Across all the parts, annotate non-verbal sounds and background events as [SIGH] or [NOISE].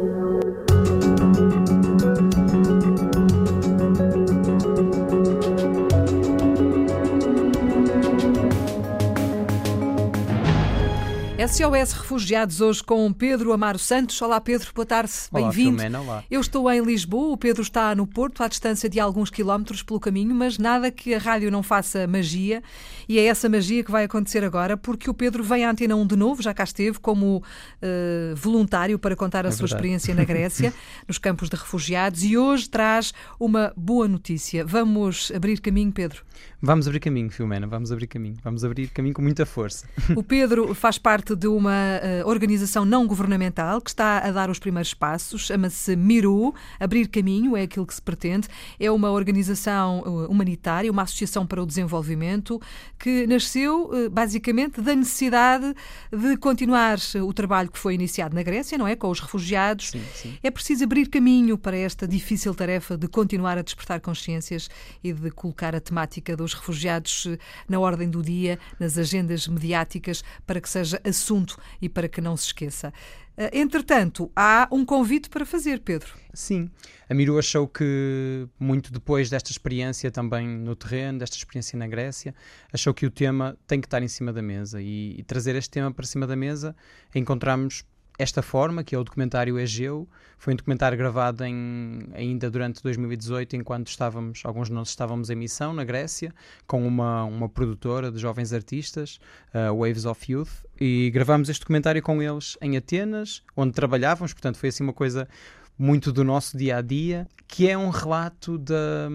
Thank you. SOS Refugiados hoje com Pedro Amaro Santos. Olá Pedro, boa tarde, bem-vindo. Eu estou em Lisboa, o Pedro está no Porto, à distância de alguns quilómetros pelo caminho, mas nada que a rádio não faça magia e é essa magia que vai acontecer agora, porque o Pedro vem à Antena 1 de novo, já cá esteve, como uh, voluntário para contar a é sua verdade. experiência na Grécia, [LAUGHS] nos campos de refugiados e hoje traz uma boa notícia. Vamos abrir caminho, Pedro? Vamos abrir caminho, Filomena, vamos abrir caminho. Vamos abrir caminho com muita força. O Pedro faz parte de uma uh, organização não governamental que está a dar os primeiros passos, chama-se Miru. Abrir caminho é aquilo que se pretende. É uma organização uh, humanitária, uma associação para o desenvolvimento que nasceu uh, basicamente da necessidade de continuar o trabalho que foi iniciado na Grécia, não é? Com os refugiados. Sim, sim. É preciso abrir caminho para esta difícil tarefa de continuar a despertar consciências e de colocar a temática dos refugiados eh, na ordem do dia, nas agendas mediáticas, para que seja assunto e para que não se esqueça. Eh, entretanto, há um convite para fazer, Pedro. Sim. A Miru achou que, muito depois desta experiência também no terreno, desta experiência na Grécia, achou que o tema tem que estar em cima da mesa. E, e trazer este tema para cima da mesa, encontramos esta forma, que é o documentário Egeu. Foi um documentário gravado em, ainda durante 2018, enquanto estávamos, alguns de nós estávamos em missão na Grécia, com uma, uma produtora de jovens artistas, uh, Waves of Youth, e gravamos este documentário com eles em Atenas, onde trabalhávamos, portanto foi assim uma coisa muito do nosso dia a dia, que é um relato da.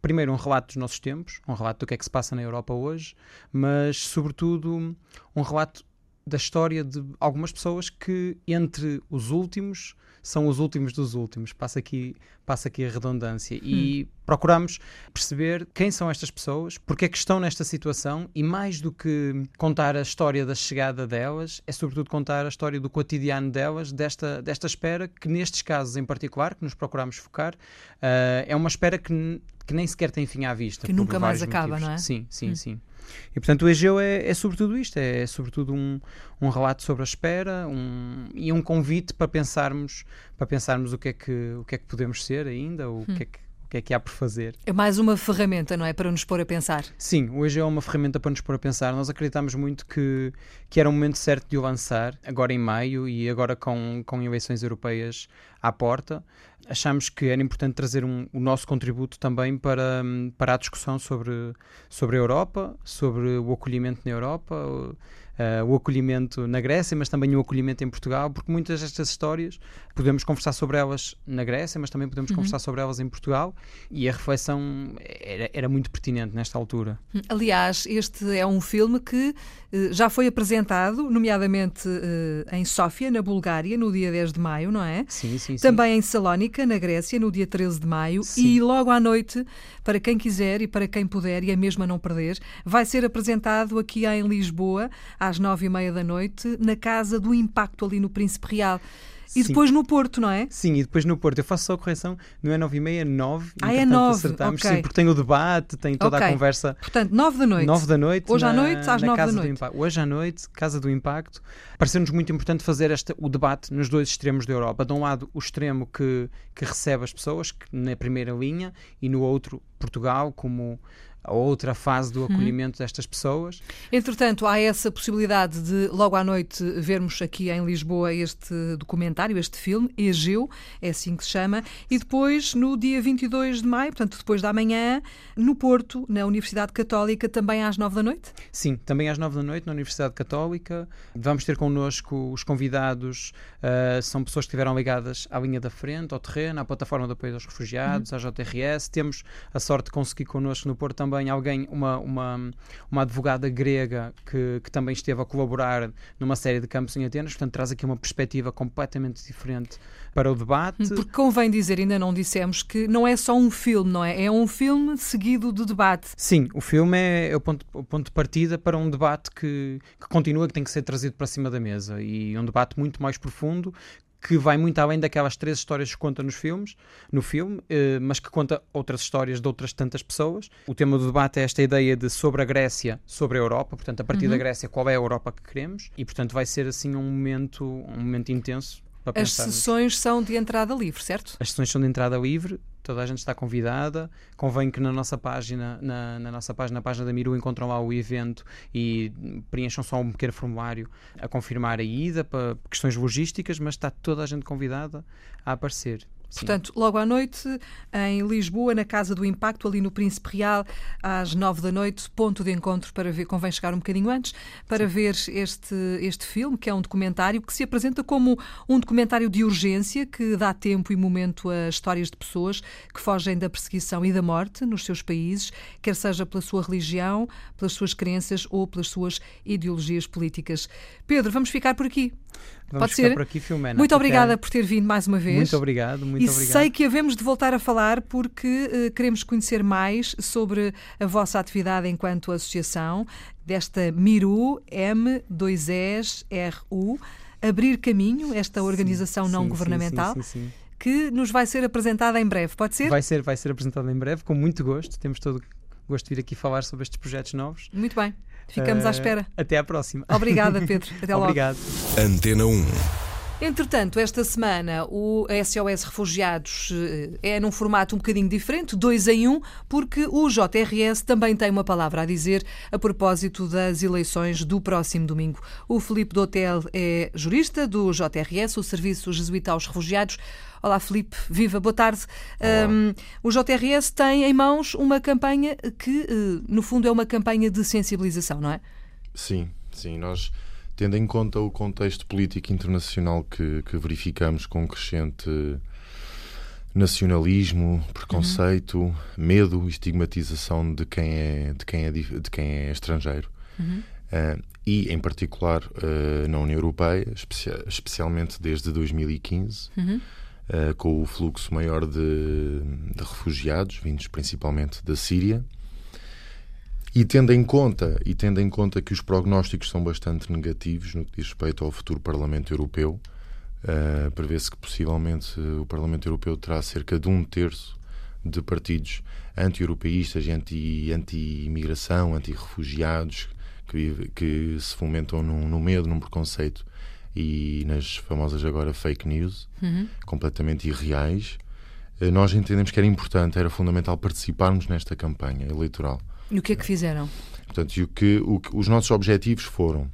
Primeiro, um relato dos nossos tempos, um relato do que é que se passa na Europa hoje, mas, sobretudo, um relato da história de algumas pessoas que, entre os últimos, são os últimos dos últimos. Passa aqui, passa aqui a redundância. Hum. E procuramos perceber quem são estas pessoas, porque é que estão nesta situação e, mais do que contar a história da chegada delas, é sobretudo contar a história do cotidiano delas, desta, desta espera, que nestes casos em particular, que nos procuramos focar, uh, é uma espera que, que nem sequer tem fim à vista. Que nunca mais acaba, motivos. não é? Sim, sim, hum. sim. E portanto o Egeu é, é sobretudo isto, é, é sobretudo um, um relato sobre a espera um, e um convite para pensarmos, para pensarmos o que é que, o que, é que podemos ser ainda, o hum. que é que que é que há por fazer. É mais uma ferramenta, não é? Para nos pôr a pensar. Sim, hoje é uma ferramenta para nos pôr a pensar. Nós acreditamos muito que, que era o momento certo de o lançar, agora em maio e agora com, com eleições europeias à porta. Achamos que era importante trazer um, o nosso contributo também para, para a discussão sobre, sobre a Europa, sobre o acolhimento na Europa uh, o acolhimento na Grécia, mas também o acolhimento em Portugal, porque muitas destas histórias podemos conversar sobre elas na Grécia, mas também podemos uhum. conversar sobre elas em Portugal e a reflexão era, era, muito pertinente nesta altura. Aliás, este é um filme que uh, já foi apresentado, nomeadamente uh, em Sófia, na Bulgária, no dia 10 de maio, não é? Sim, sim, sim. Também em Salónica, na Grécia, no dia 13 de maio sim. e logo à noite, para quem quiser e para quem puder, e é mesmo a não perder, vai ser apresentado aqui em Lisboa, às nove e meia da noite, na Casa do Impacto, ali no Príncipe Real. E Sim. depois no Porto, não é? Sim, e depois no Porto. Eu faço só a correção, não é 9 e meia, é 9. Ah, é 9. Acertamos, okay. sim, porque tem o debate, tem toda okay. a conversa. Portanto, 9 da noite. 9 da noite. Hoje na, à noite, às 9 da noite. Hoje à noite, Casa do Impacto. Pareceu-nos muito importante fazer esta, o debate nos dois extremos da Europa. De um lado, o extremo que, que recebe as pessoas, que, na primeira linha, e no outro, Portugal, como a outra fase do uhum. acolhimento destas pessoas. Entretanto, há essa possibilidade de logo à noite vermos aqui em Lisboa este documentário, este filme, Egeu, é assim que se chama, e depois no dia 22 de maio, portanto depois da manhã, no Porto, na Universidade Católica, também às 9 da noite? Sim, também às 9 da noite na Universidade Católica. Vamos ter connosco os convidados, uh, são pessoas que estiveram ligadas à linha da frente, ao terreno, à plataforma de apoio aos refugiados, uhum. à JRS. Temos a sorte de conseguir connosco no Porto também também alguém, uma, uma, uma advogada grega que, que também esteve a colaborar numa série de campos em Atenas, portanto traz aqui uma perspectiva completamente diferente para o debate. Porque convém dizer, ainda não dissemos, que não é só um filme, não é? É um filme seguido de debate. Sim, o filme é, é o, ponto, o ponto de partida para um debate que, que continua, que tem que ser trazido para cima da mesa e um debate muito mais profundo que vai muito além daquelas três histórias que conta nos filmes, no filme, eh, mas que conta outras histórias de outras tantas pessoas. O tema do debate é esta ideia de sobre a Grécia, sobre a Europa, portanto, a partir uhum. da Grécia, qual é a Europa que queremos? E, portanto, vai ser assim um momento, um momento intenso As sessões são de entrada livre, certo? As sessões são de entrada livre, toda a gente está convidada. Convém que na nossa página, na, na, nossa página, na página da Miru, encontram lá o evento e preencham só um pequeno formulário a confirmar a ida para questões logísticas, mas está toda a gente convidada a aparecer. Portanto, logo à noite, em Lisboa, na Casa do Impacto, ali no Príncipe Real, às nove da noite, ponto de encontro para ver, convém chegar um bocadinho antes, para Sim. ver este, este filme, que é um documentário que se apresenta como um documentário de urgência, que dá tempo e momento a histórias de pessoas que fogem da perseguição e da morte nos seus países, quer seja pela sua religião, pelas suas crenças ou pelas suas ideologias políticas. Pedro, vamos ficar por aqui. Vamos Pode ser? por aqui, Filomena. Muito obrigada por ter vindo mais uma vez. Muito obrigado, muito e obrigado. sei que havemos de voltar a falar porque uh, queremos conhecer mais sobre a vossa atividade enquanto associação, desta Miru, M2ES-RU, Abrir Caminho, esta organização sim, não sim, governamental. Sim, que nos vai ser apresentada em breve, pode ser? Vai ser, vai ser apresentada em breve, com muito gosto. Temos todo gosto de vir aqui falar sobre estes projetos novos. Muito bem. Ficamos uh, à eh, espera. Até à próxima. Obrigada, [LAUGHS] Pedro. Até logo. Obrigado. Antena 1. Entretanto, esta semana o SOS Refugiados eh, é num formato um bocadinho diferente, dois em um, porque o JRS também tem uma palavra a dizer a propósito das eleições do próximo domingo. O Felipe Dotel é jurista do JRS, o Serviço Jesuíta aos Refugiados. Olá, Felipe, viva, boa tarde. Um, o JRS tem em mãos uma campanha que, eh, no fundo, é uma campanha de sensibilização, não é? Sim, sim. Nós, tendo em conta o contexto político internacional que, que verificamos com crescente nacionalismo, preconceito, uhum. medo, estigmatização de quem é de quem é de quem é estrangeiro. Uhum. Uh, e, em particular, uh, na União Europeia, especialmente desde 2015, uhum. uh, com o fluxo maior de, de, refugiados, vindos principalmente da Síria. E tendo em conta e tendo em conta que os prognósticos são bastante negativos no que diz respeito ao futuro Parlamento Europeu, uh, prevê-se que possivelmente o Parlamento Europeu terá cerca de um terço de partidos anti-europeístas, anti-imigração, anti anti-refugiados, que, que se fomentam no, no medo, num preconceito e nas famosas agora fake news, uhum. completamente irreais, eh, nós entendemos que era importante, era fundamental participarmos nesta campanha eleitoral. E o que é que fizeram? Portanto, e o que, o que os nossos objetivos foram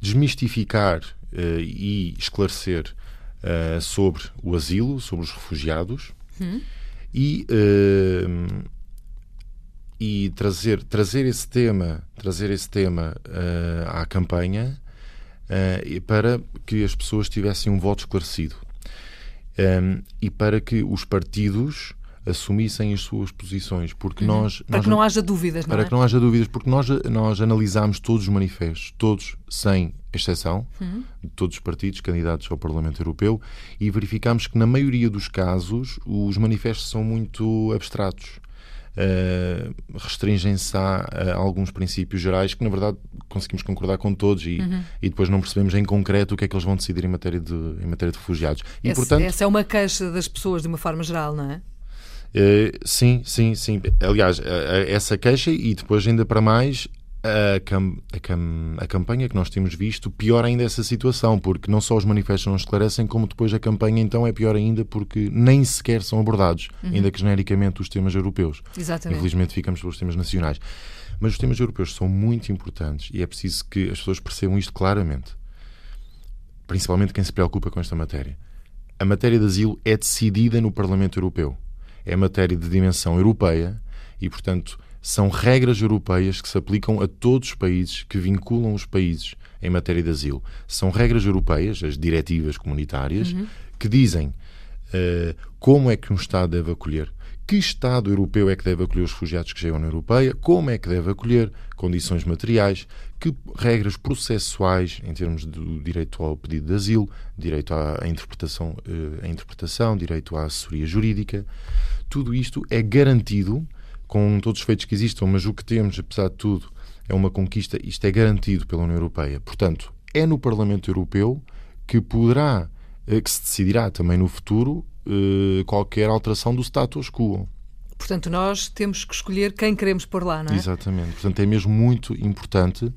desmistificar uh, e esclarecer uh, sobre o asilo, sobre os refugiados uhum. e, uh, e trazer, trazer esse tema, trazer esse tema à campanha para que as pessoas tivessem um voto esclarecido um, e para que os partidos assumissem as suas posições, porque uhum. nós, para nós, que não haja dúvidas, para é? que não haja dúvidas, porque nós nós analisámos todos os manifestos, todos sem exceção, uhum. de todos os partidos candidatos ao Parlamento Europeu e verificámos que na maioria dos casos os manifestos são muito abstratos. Uh, restringem-se a, a, alguns princípios gerais que, na verdade, conseguimos concordar com todos e, uhum. e, depois não percebemos em concreto o que é que eles vão decidir em matéria de, em matéria de refugiados. E, Esse, portanto, essa é uma queixa das pessoas, de uma forma geral, não é? Uh, sim, sim, sim. Aliás, uh, essa queixa e depois, ainda para mais, a, cam a, cam a, campanha que nós temos visto pior ainda essa situação, porque não só os manifestos não esclarecem, como depois a campanha então é pior ainda porque nem sequer são abordados, uhum. ainda que genericamente os temas europeus. Exatamente. Infelizmente ficamos pelos temas nacionais. Mas os temas europeus são muito importantes e é preciso que as pessoas percebam isto claramente. Principalmente quem se preocupa com esta matéria. A matéria de asilo é decidida no Parlamento Europeu. É matéria de dimensão europeia e, portanto, são regras europeias que se aplicam a todos os países que vinculam os países em matéria de asilo. São regras europeias, as diretivas comunitárias, uhum. que dizem uh, como é que um Estado deve acolher, que Estado europeu é que deve acolher os refugiados que chegam na União Europeia, como é que deve acolher, condições materiais, que regras processuais em termos do direito ao pedido de asilo, direito à interpretação, uh, à interpretação direito à assessoria jurídica. Tudo isto é garantido com todos os feitos que existam, mas o que temos, apesar de tudo, é uma conquista. Isto é garantido pela União Europeia. Portanto, é no Parlamento Europeu que poderá, eh, que se decidirá também no futuro, eh, qualquer alteração do status quo. Portanto, nós temos que escolher quem queremos pôr lá, não é? Exatamente. Portanto, é mesmo muito importante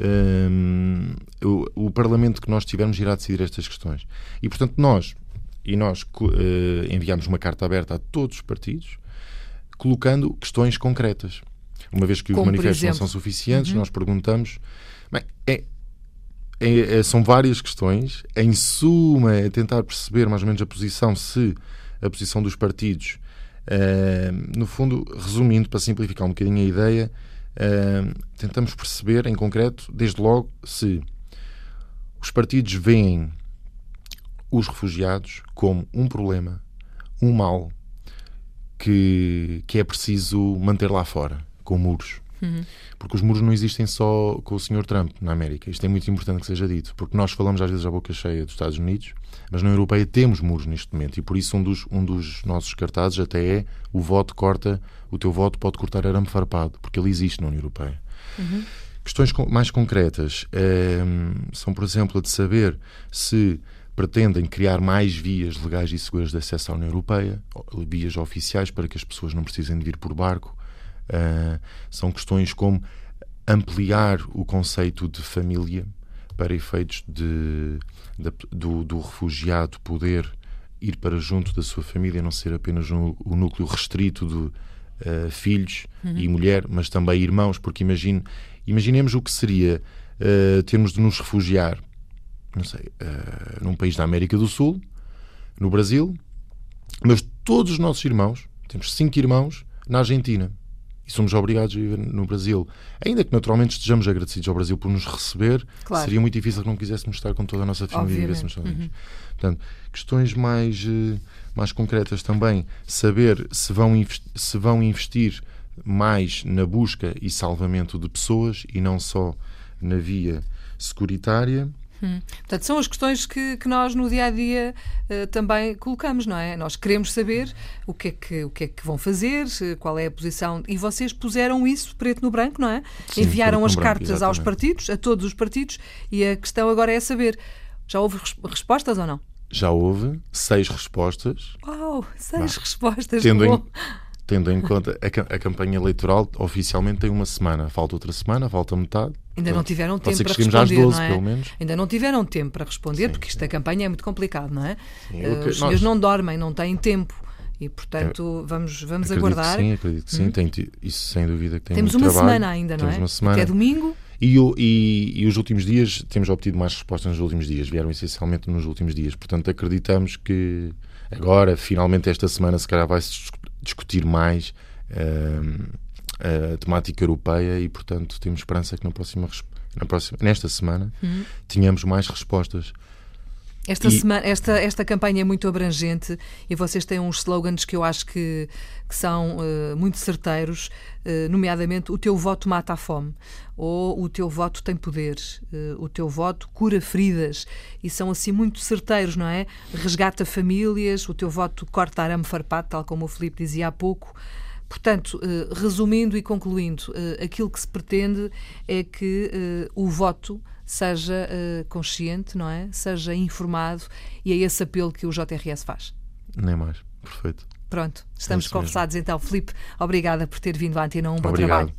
um, o, o, Parlamento que nós tivermos irá decidir estas questões. E, portanto, nós, e nós uh, enviamos uma carta aberta a todos os partidos, colocando questões concretas. Uma vez que os Como, manifestos não são suficientes, uhum. nós perguntamos. Bem, é, é, é, são várias questões. Em suma, é tentar perceber mais ou menos a posição, se a posição dos partidos. Uh, no fundo, resumindo, para simplificar um bocadinho a ideia, uh, tentamos perceber em concreto, desde logo, se os partidos veem os refugiados como um problema, um mal que, que é preciso manter lá fora, com muros. Uhum. Porque os muros não existem só com o Sr. Trump na América. Isto é muito importante que seja dito, porque nós falamos às vezes à boca cheia dos Estados Unidos, mas na Europeia temos muros neste momento e por isso um dos, um dos nossos cartazes até é o voto corta, o teu voto pode cortar arame farpado, porque ele existe na União Europeia. Uhum. Questões mais concretas é, são, por exemplo, a de saber se pretendem criar mais vias legais e seguras de acesso à União Europeia, vias oficiais para que as pessoas não precisem de vir por barco. Uh, são questões como ampliar o conceito de família para efeitos de, de do, do, refugiado poder ir para junto da sua família, não ser apenas um, o núcleo restrito de uh, filhos uhum. e mulher, mas também irmãos, porque imagine, imaginemos o que seria uh, termos de nos refugiar, não sei, uh, num país da América do Sul, no Brasil, mas todos os nossos irmãos, temos cinco irmãos na Argentina e somos obrigados a viver no Brasil. Ainda que naturalmente estejamos agradecidos ao Brasil por nos receber, claro. seria muito difícil que não quiséssemos estar com toda a nossa família e vivêssemos Uhum. Portanto, questões mais, eh, mais concretas também, saber se vão, se vão investir mais na busca e salvamento de pessoas e não só na via securitária. Hum. Portanto, são as questões que, que nós no dia a dia uh, também colocamos, não é? Nós queremos saber o que, é que, o que é que vão fazer, qual é a posição. E vocês puseram isso preto no branco, não é? Sim, Enviaram as cartas branco, aos partidos, a todos os partidos, e a questão agora é saber: já houve respostas ou não? Já houve seis respostas. Uau, seis respostas. Tendo em, tendo em conta a, a campanha eleitoral, oficialmente tem uma semana. Falta outra semana, falta metade. Ainda não tiveram tempo para responder, às 12, não é? Ainda não tiveram tempo para responder, sim, porque isto da campanha é muito complicado, não é? Sim, uh, os senhores não dormem, não têm tempo. E, portanto, é, vamos, vamos aguardar. sim, acredito que sim. Hum? Tem, isso sem dúvida que tem Temos uma trabalho. semana ainda, não temos é? Uma semana. Até domingo. E, e, e, os últimos dias, temos obtido mais respostas nos últimos dias, vieram essencialmente nos últimos dias. Portanto, acreditamos que agora, finalmente, esta semana, se calhar vai-se discutir mais uh, a temática europeia e, portanto, temos esperança que na próxima, na próxima nesta semana uhum. tenhamos mais respostas. Esta, e... semana, esta, esta campanha é muito abrangente e vocês têm uns slogans que eu acho que, que são uh, muito certeiros, uh, nomeadamente o teu voto mata a fome ou o teu voto tem poder, uh, o teu voto cura feridas e são assim muito certeiros, não é? Resgata famílias, o teu voto corta arame farpado, tal como o Filipe dizia há pouco. Portanto, eh, resumindo e concluindo, eh, aquilo que se pretende é que eh, o voto seja consciente, não é? Seja informado e é esse apelo que o JRS faz. Nem mais. Perfeito. Pronto, estamos é conversados então. Filipe, obrigada por ter vindo à Antena 1. Bom Obrigado. trabalho.